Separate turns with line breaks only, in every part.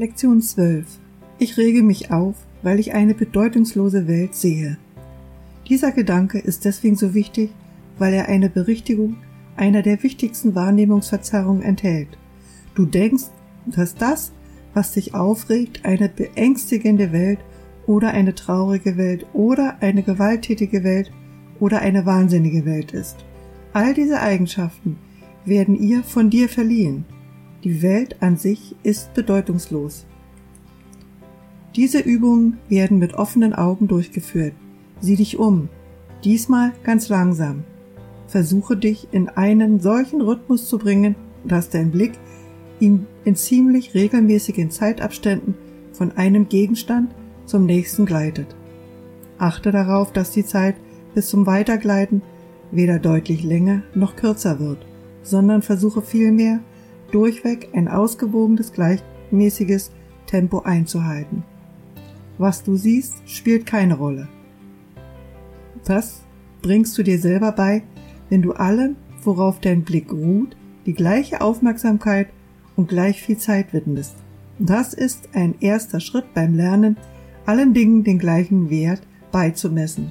Lektion 12. Ich rege mich auf, weil ich eine bedeutungslose Welt sehe. Dieser Gedanke ist deswegen so wichtig, weil er eine Berichtigung einer der wichtigsten Wahrnehmungsverzerrungen enthält. Du denkst, dass das, was dich aufregt, eine beängstigende Welt oder eine traurige Welt oder eine gewalttätige Welt oder eine wahnsinnige Welt ist. All diese Eigenschaften werden ihr von dir verliehen. Die Welt an sich ist bedeutungslos. Diese Übungen werden mit offenen Augen durchgeführt. Sieh dich um, diesmal ganz langsam. Versuche dich in einen solchen Rhythmus zu bringen, dass dein Blick ihn in ziemlich regelmäßigen Zeitabständen von einem Gegenstand zum nächsten gleitet. Achte darauf, dass die Zeit bis zum Weitergleiten weder deutlich länger noch kürzer wird, sondern versuche vielmehr durchweg ein ausgewogenes, gleichmäßiges Tempo einzuhalten. Was du siehst, spielt keine Rolle. Das bringst du dir selber bei, wenn du allem, worauf dein Blick ruht, die gleiche Aufmerksamkeit und gleich viel Zeit widmest. Das ist ein erster Schritt beim Lernen, allen Dingen den gleichen Wert beizumessen.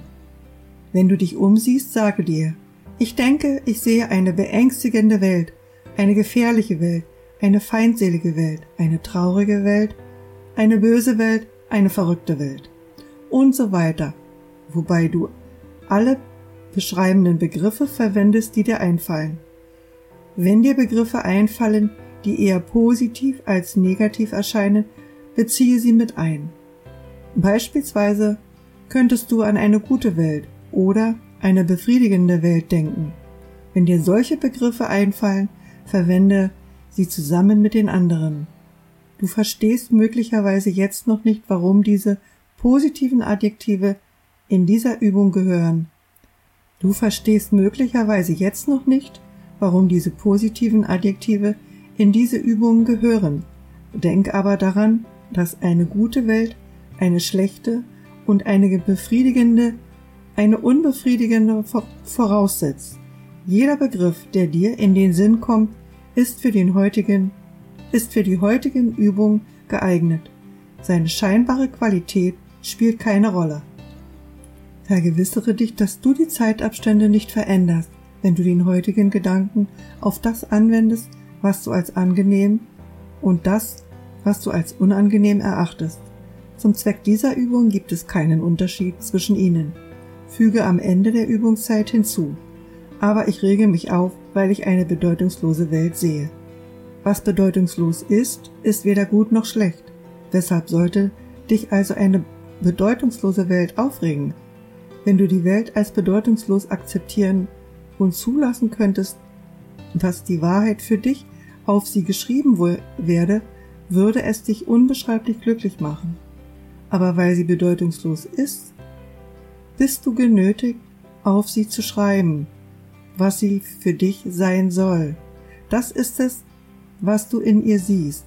Wenn du dich umsiehst, sage dir, ich denke, ich sehe eine beängstigende Welt, eine gefährliche Welt, eine feindselige Welt, eine traurige Welt, eine böse Welt, eine verrückte Welt und so weiter, wobei du alle beschreibenden Begriffe verwendest, die dir einfallen. Wenn dir Begriffe einfallen, die eher positiv als negativ erscheinen, beziehe sie mit ein. Beispielsweise könntest du an eine gute Welt oder eine befriedigende Welt denken. Wenn dir solche Begriffe einfallen, verwende sie zusammen mit den anderen. Du verstehst möglicherweise jetzt noch nicht, warum diese positiven Adjektive in dieser Übung gehören. Du verstehst möglicherweise jetzt noch nicht, warum diese positiven Adjektive in diese Übungen gehören. Denk aber daran, dass eine gute Welt, eine schlechte und eine befriedigende, eine unbefriedigende voraussetzt. Jeder Begriff, der dir in den Sinn kommt, ist für den heutigen, ist für die heutigen Übungen geeignet. Seine scheinbare Qualität spielt keine Rolle. Vergewissere dich, dass du die Zeitabstände nicht veränderst, wenn du den heutigen Gedanken auf das anwendest, was du als angenehm und das, was du als unangenehm erachtest. Zum Zweck dieser Übung gibt es keinen Unterschied zwischen ihnen. Füge am Ende der Übungszeit hinzu. Aber ich rege mich auf, weil ich eine bedeutungslose Welt sehe. Was bedeutungslos ist, ist weder gut noch schlecht. Weshalb sollte dich also eine bedeutungslose Welt aufregen? Wenn du die Welt als bedeutungslos akzeptieren und zulassen könntest, dass die Wahrheit für dich auf sie geschrieben werde, würde es dich unbeschreiblich glücklich machen. Aber weil sie bedeutungslos ist, bist du genötigt, auf sie zu schreiben, was sie für dich sein soll. Das ist es, was du in ihr siehst.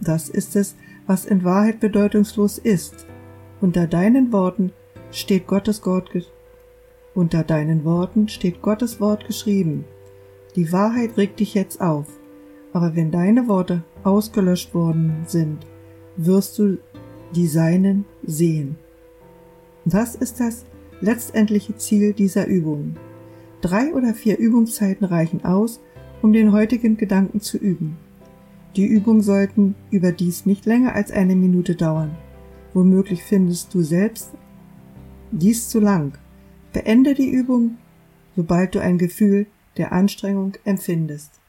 Das ist es, was in Wahrheit bedeutungslos ist. Unter deinen Worten steht Gottes Wort, unter deinen Worten steht Gottes Wort geschrieben. Die Wahrheit regt dich jetzt auf. Aber wenn deine Worte ausgelöscht worden sind, wirst du die Seinen sehen. Das ist das letztendliche Ziel dieser Übung. Drei oder vier Übungszeiten reichen aus, um den heutigen Gedanken zu üben. Die Übungen sollten überdies nicht länger als eine Minute dauern. Womöglich findest du selbst dies zu lang. Beende die Übung, sobald du ein Gefühl der Anstrengung empfindest.